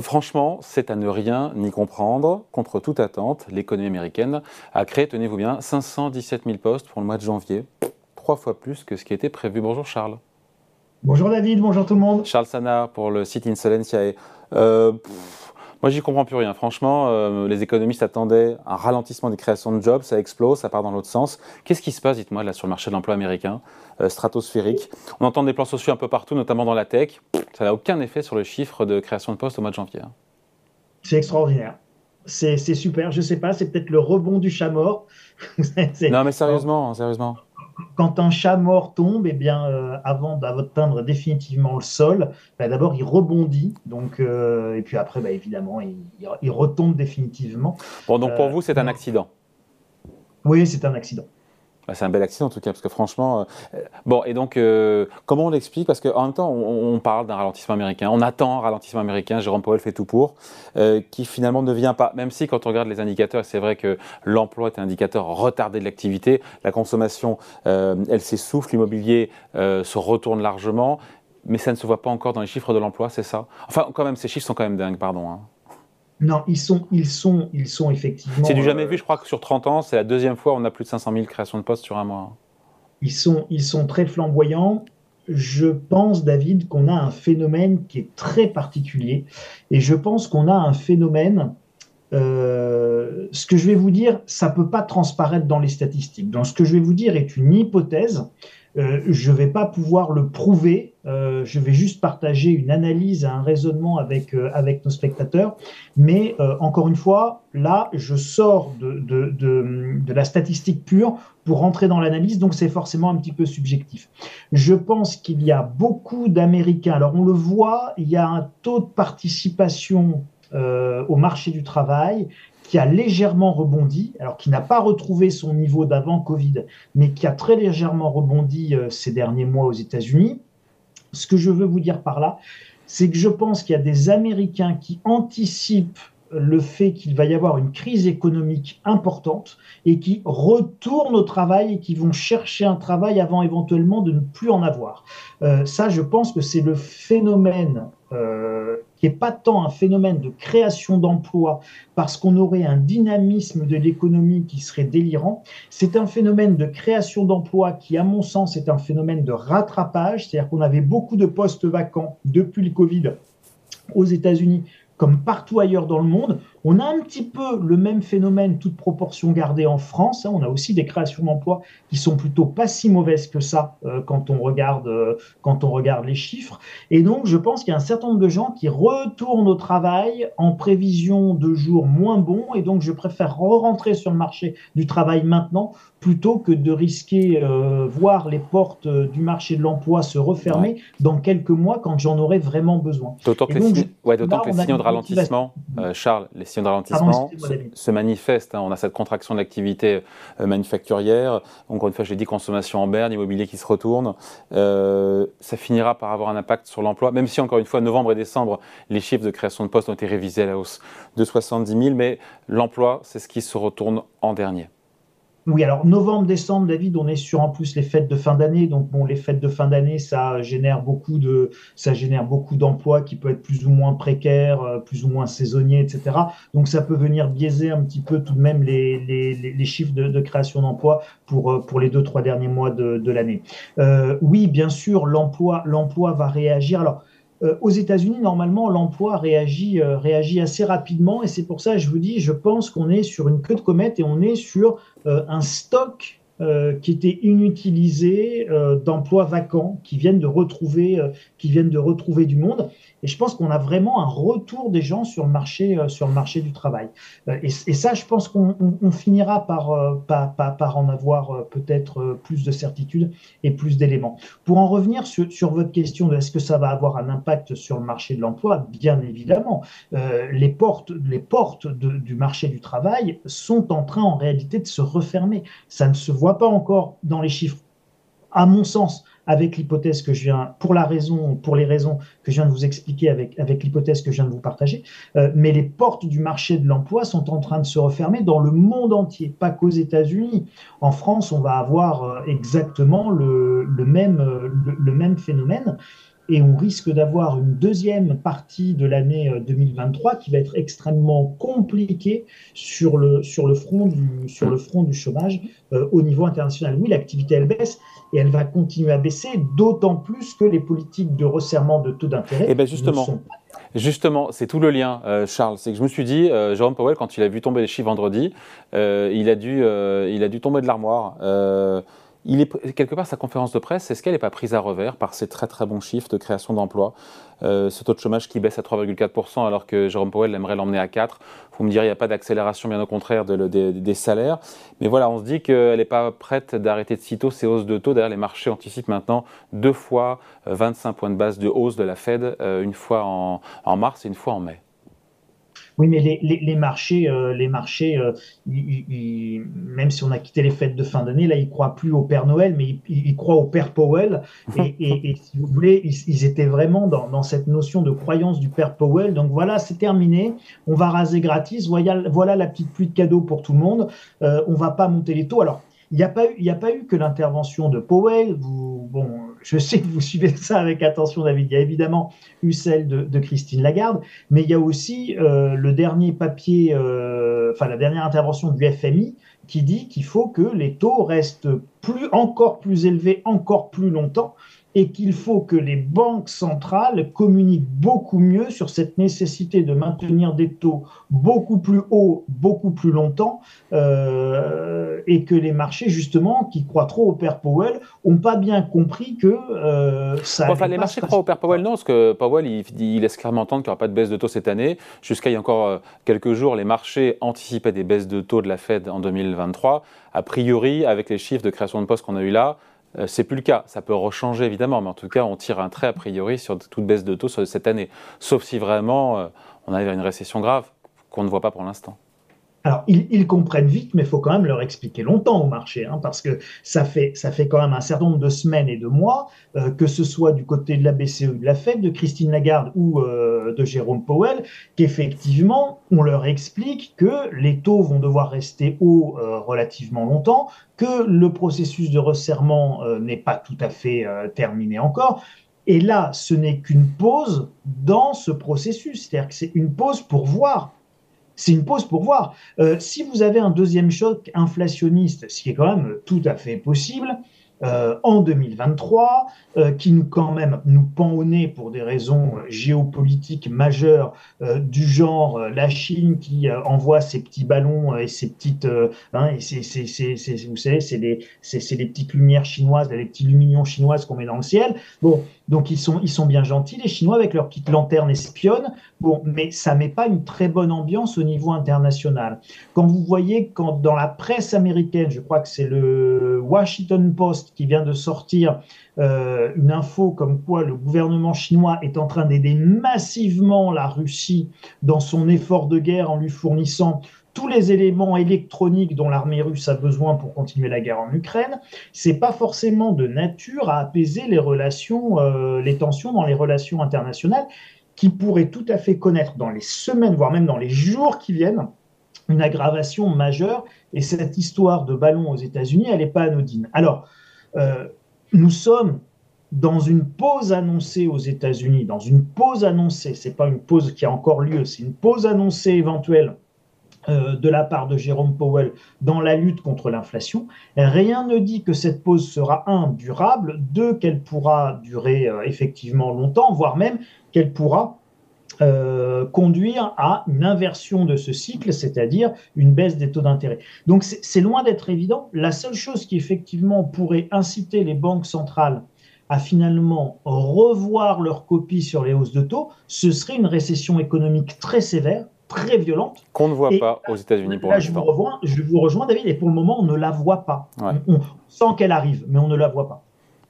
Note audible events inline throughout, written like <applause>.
franchement, c'est à ne rien ni comprendre. Contre toute attente, l'économie américaine a créé, tenez-vous bien, 517 000 postes pour le mois de janvier, trois fois plus que ce qui était prévu. Bonjour Charles. Bonjour David, bonjour tout le monde. Charles Sana pour le site Insolentiae. Euh, moi, j'y comprends plus rien. Franchement, euh, les économistes attendaient un ralentissement des créations de jobs, ça explose, ça part dans l'autre sens. Qu'est-ce qui se passe, dites-moi, là, sur le marché de l'emploi américain, euh, stratosphérique? On entend des plans sociaux un peu partout, notamment dans la tech. Ça n'a aucun effet sur le chiffre de création de postes au mois de janvier. Hein. C'est extraordinaire. C'est super. Je ne sais pas, c'est peut-être le rebond du chat <laughs> mort. non, mais sérieusement, sérieusement quand un chat mort tombe, eh bien, euh, avant d'atteindre définitivement le sol, bah, d'abord il rebondit, donc, euh, et puis après, bah, évidemment, il, retombe définitivement. Bon, donc pour euh, vous, c'est un accident Oui, c'est un accident. Bah, c'est un bel accident en tout cas, parce que franchement. Euh, bon, et donc, euh, comment on l'explique? Parce qu'en même temps, on, parle d'un ralentissement américain, on attend un ralentissement américain, Jérôme Powell fait tout pour, euh, qui finalement ne vient pas. Même si, quand on regarde les indicateurs, c'est vrai que l'emploi est un indicateur retardé de l'activité, la consommation, elle s'essouffle, l'immobilier se retourne largement, mais ça ne se voit pas encore dans les chiffres de l'emploi, c'est ça? Enfin, quand même, ces chiffres sont quand même dingues, pardon. Hein. Non, ils sont, ils sont, ils sont effectivement. C'est du jamais euh, vu. Je crois que sur 30 ans, c'est la deuxième fois on a plus de 500 000 créations de postes sur un mois. Ils sont, ils sont très flamboyants. Je pense, David, qu'on a un phénomène qui est très particulier. Et je pense qu'on a un phénomène. Euh, ce que je vais vous dire, ça peut pas transparaître dans les statistiques. Donc, ce que je vais vous dire est une hypothèse. Euh, je ne vais pas pouvoir le prouver, euh, je vais juste partager une analyse, un raisonnement avec, euh, avec nos spectateurs. Mais encore une fois, là, je sors de, de, de, la statistique pure pour rentrer dans l'analyse, donc c'est forcément un petit peu subjectif. Je pense qu'il y a beaucoup d'Américains, alors on le voit, il y a un taux de participation au marché du travail qui a légèrement rebondi, alors qui n'a pas retrouvé son niveau d'avant Covid, mais qui a très légèrement rebondi euh, ces derniers mois aux États-Unis. Ce que je veux vous dire par là, c'est que je pense qu'il y a des Américains qui anticipent le fait qu'il va y avoir une crise économique importante et qui retournent au travail et qui vont chercher un travail avant éventuellement de ne plus en avoir. Euh, ça, je pense que c'est le phénomène euh, qui n'est pas tant un phénomène de création d'emplois parce qu'on aurait un dynamisme de l'économie qui serait délirant, c'est un phénomène de création d'emplois qui, à mon sens, est un phénomène de rattrapage, c'est-à-dire qu'on avait beaucoup de postes vacants depuis le Covid aux États-Unis comme partout ailleurs dans le monde. On a un petit peu le même phénomène, toute proportion gardée en France. Hein. On a aussi des créations d'emplois qui sont plutôt pas si mauvaises que ça euh, quand, on regarde, euh, quand on regarde les chiffres. Et donc, je pense qu'il y a un certain nombre de gens qui retournent au travail en prévision de jours moins bons. Et donc, je préfère re-rentrer sur le marché du travail maintenant plutôt que de risquer euh, voir les portes du marché de l'emploi se refermer dans quelques mois quand j'en aurai vraiment besoin. D'autant que, les, signaux de ralentissement, Charles, les signaux de ralentissement se, manifestent. Hein. On a cette contraction de l'activité euh, manufacturière. Encore une fois, j'ai dit consommation en berne, immobilier qui se retourne. Euh, ça finira par avoir un impact sur l'emploi, même si encore une fois, novembre et décembre, les chiffres de création de postes ont été révisés à la hausse de 70 000, mais l'emploi, c'est ce qui se retourne en dernier. Oui, alors novembre, décembre, David, on est sur en plus les fêtes de fin d'année. Donc bon, les fêtes de fin d'année, ça génère beaucoup de, ça génère beaucoup d'emplois qui peuvent être plus ou moins précaires, euh, plus ou moins saisonniers, etc. Donc ça peut venir biaiser un petit peu tout de même les, les, les chiffres de, création d'emplois pour euh, pour les deux trois derniers mois de, de l'année. Euh, oui, bien sûr, l'emploi l'emploi va réagir. Alors aux États-Unis, normalement, l'emploi réagit, euh, réagit assez rapidement. Et c'est pour ça, je vous dis, je pense qu'on est sur une queue de comète et on est sur euh, un stock qui était inutilisé d'emplois vacants qui viennent de retrouver, qui viennent de retrouver du monde. Et je pense qu'on a vraiment un retour des gens sur le marché, euh, sur le marché du travail. Euh, et, ça, je pense qu'on finira par, euh, par, par, en avoir peut-être plus de certitude et plus d'éléments. Pour en revenir sur, sur votre question de est-ce que ça va avoir un impact sur le marché de l'emploi, bien évidemment. les portes, les portes du marché du travail sont en train en réalité de se refermer. Ça ne se voit pas encore dans les chiffres. À mon sens, avec l'hypothèse que je viens, pour la raison, pour les raisons que je viens de vous expliquer avec, avec l'hypothèse que je viens de vous partager. Euh, mais les portes du marché de l'emploi sont en train de se refermer dans le monde entier, pas qu'aux États-Unis. En France, on va avoir euh, exactement le, même, euh, le, même phénomène. Et on risque d'avoir une deuxième partie de l'année 2023 qui va être extrêmement compliquée sur le, sur le, front, du, sur le front du chômage au niveau international. Oui, l'activité, elle baisse et elle va continuer à baisser, d'autant plus que les politiques de resserrement de taux d'intérêt eh ben justement, sont Justement, c'est tout le lien, euh, Charles. C'est que je me suis dit, euh, Jérôme Powell, quand il a vu tomber les chiffres vendredi, euh, il, a dû, il a dû tomber de l'armoire. Il est, quelque part, sa conférence de presse, est-ce qu'elle n'est pas prise à revers par ces très très bons chiffres de création d'emplois euh, ce taux de chômage qui baisse à 3,4% alors que Jérôme Powell aimerait l'emmener à 4%. Vous me direz, il n'y a pas d'accélération, bien au contraire, des salaires. Mais voilà, on se dit qu'elle n'est pas prête d'arrêter de sitôt ces hausses de taux. D'ailleurs, les marchés anticipent maintenant deux fois 25 points de base de hausse de la Fed, euh, une fois en mars et une fois en mai. Oui, mais les, les, les marchés, euh, les marchés euh, même si on a quitté les fêtes de fin d'année, là, ils croient plus au Père Noël, mais ils, croient au Père Powell. Et, <laughs> et, et, si vous voulez, ils, étaient vraiment dans, dans, cette notion de croyance du Père Powell. Donc voilà, c'est terminé. On va raser gratis. Voilà, voilà la petite pluie de cadeaux pour tout le monde. Euh, on va pas monter les taux. Alors, il n'y a, pas eu, a pas eu que l'intervention de Powell. Vous, bon, je sais que vous suivez ça avec attention, David. Il y a évidemment eu celle de, Christine Lagarde, mais il y a aussi euh, le dernier papier, euh, enfin la dernière intervention du FMI qui dit qu'il faut que les taux restent encore plus élevés, encore plus longtemps, et qu'il faut que les banques centrales communiquent beaucoup mieux sur cette nécessité de maintenir des taux beaucoup plus hauts, beaucoup plus longtemps, euh, et que les marchés, justement, qui croient trop au Père Powell, n'ont pas bien compris que euh, ça... Enfin, les marchés croient au Père Powell, non, parce que Powell, il, il laisse clairement entendre qu'il n'y aura pas de baisse de taux cette année. Jusqu'à il y a encore euh, quelques jours, les marchés anticipaient des baisses de taux de la Fed en 2023. A priori, avec les chiffres de création de postes qu'on a eu là, euh, c'est plus le cas. Ça peut rechanger évidemment, mais en tout cas, on tire un trait a priori sur toute baisse de taux cette année. Sauf si vraiment euh, on arrive à une récession grave qu'on ne voit pas pour l'instant. Alors, ils, comprennent vite, mais il faut quand même leur expliquer longtemps au marché, hein, parce que ça fait, ça fait quand même un certain nombre de semaines et de mois, euh, que ce soit du côté de la BCE ou de la Fed, de Christine Lagarde ou euh, de Jérôme Powell, qu'effectivement, on leur explique que les taux vont devoir rester hauts euh, relativement longtemps, que le processus de resserrement n'est pas tout à fait terminé encore. Et là, ce n'est qu'une pause dans ce processus, c'est-à-dire que c'est une pause pour voir c'est une pause pour voir. Euh, si vous avez un deuxième choc inflationniste, ce qui est quand même tout à fait possible, euh, en 2023, euh, qui nous quand même nous pend au nez pour des raisons géopolitiques majeures du genre la Chine qui envoie ses petits ballons et ses petites, hein, vous savez, c'est des, petites lumières chinoises, des petits lumignons chinoises qu'on met dans le ciel. Bon, donc ils sont, ils sont bien gentils, les Chinois, avec leurs petites lanternes espionnes. Bon, mais ça met pas une très bonne ambiance au niveau international. Quand vous voyez, quand dans la presse américaine, je crois que c'est le Washington Post qui vient de sortir euh, une info comme quoi le gouvernement chinois est en train d'aider massivement la Russie dans son effort de guerre en lui fournissant tous les éléments électroniques dont l'armée russe a besoin pour continuer la guerre en Ukraine, c'est pas forcément de nature à apaiser les relations, euh, les tensions dans les relations internationales, qui pourraient tout à fait connaître dans les semaines, voire même dans les jours qui viennent, une aggravation majeure. Et cette histoire de ballon aux États-Unis, elle n'est pas anodine. Alors, euh, nous sommes dans une pause annoncée aux États-Unis, dans une pause annoncée, c'est pas une pause qui a encore lieu, c'est une pause annoncée éventuelle de la part de Jérôme Powell dans la lutte contre l'inflation. Rien ne dit que cette pause sera, un, durable, deux, qu'elle pourra durer euh, effectivement longtemps, voire même qu'elle pourra euh, conduire à une inversion de ce cycle, c'est-à-dire une baisse des taux d'intérêt. Donc c'est loin d'être évident. La seule chose qui effectivement pourrait inciter les banques centrales à finalement revoir leur copie sur les hausses de taux, ce serait une récession économique très sévère, très violente. Qu'on ne voit pas aux États-Unis pour l'instant. Je, je vous rejoins, David, et pour le moment, on ne la voit pas. On, sent qu'elle arrive, mais on ne la voit pas.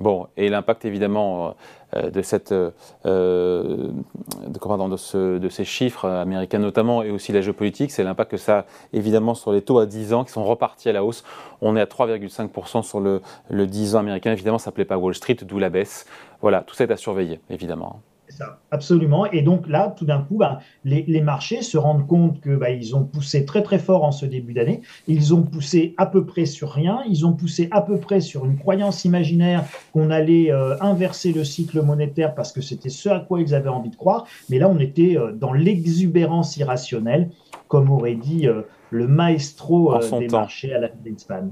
Bon, et l'impact évidemment euh, de, cette, euh, de, de, ce, de, ces chiffres américains notamment, et aussi la géopolitique, c'est l'impact que ça a évidemment sur les taux à 10 ans qui sont repartis à la hausse. On est à 3,5% sur le, le 10 ans américain. Évidemment, ça ne plaît pas Wall Street, d'où la baisse. Voilà, tout ça est à surveiller, évidemment. Absolument. Et donc là, tout d'un coup, bah, les, marchés se rendent compte que bah, ils ont poussé très très fort en ce début d'année. Ils ont poussé à peu près sur rien. Ils ont poussé à peu près sur une croyance imaginaire qu'on allait euh, inverser le cycle monétaire parce que c'était ce à quoi ils avaient envie de croire. Mais là, on était euh, dans l'exubérance irrationnelle, comme aurait dit euh, le maestro des marchés à la Greenspan.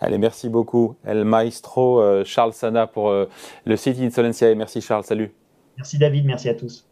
Allez, merci beaucoup. El maestro Charles Sana pour le site Insolencia. Merci Charles, salut. Merci David, merci à tous.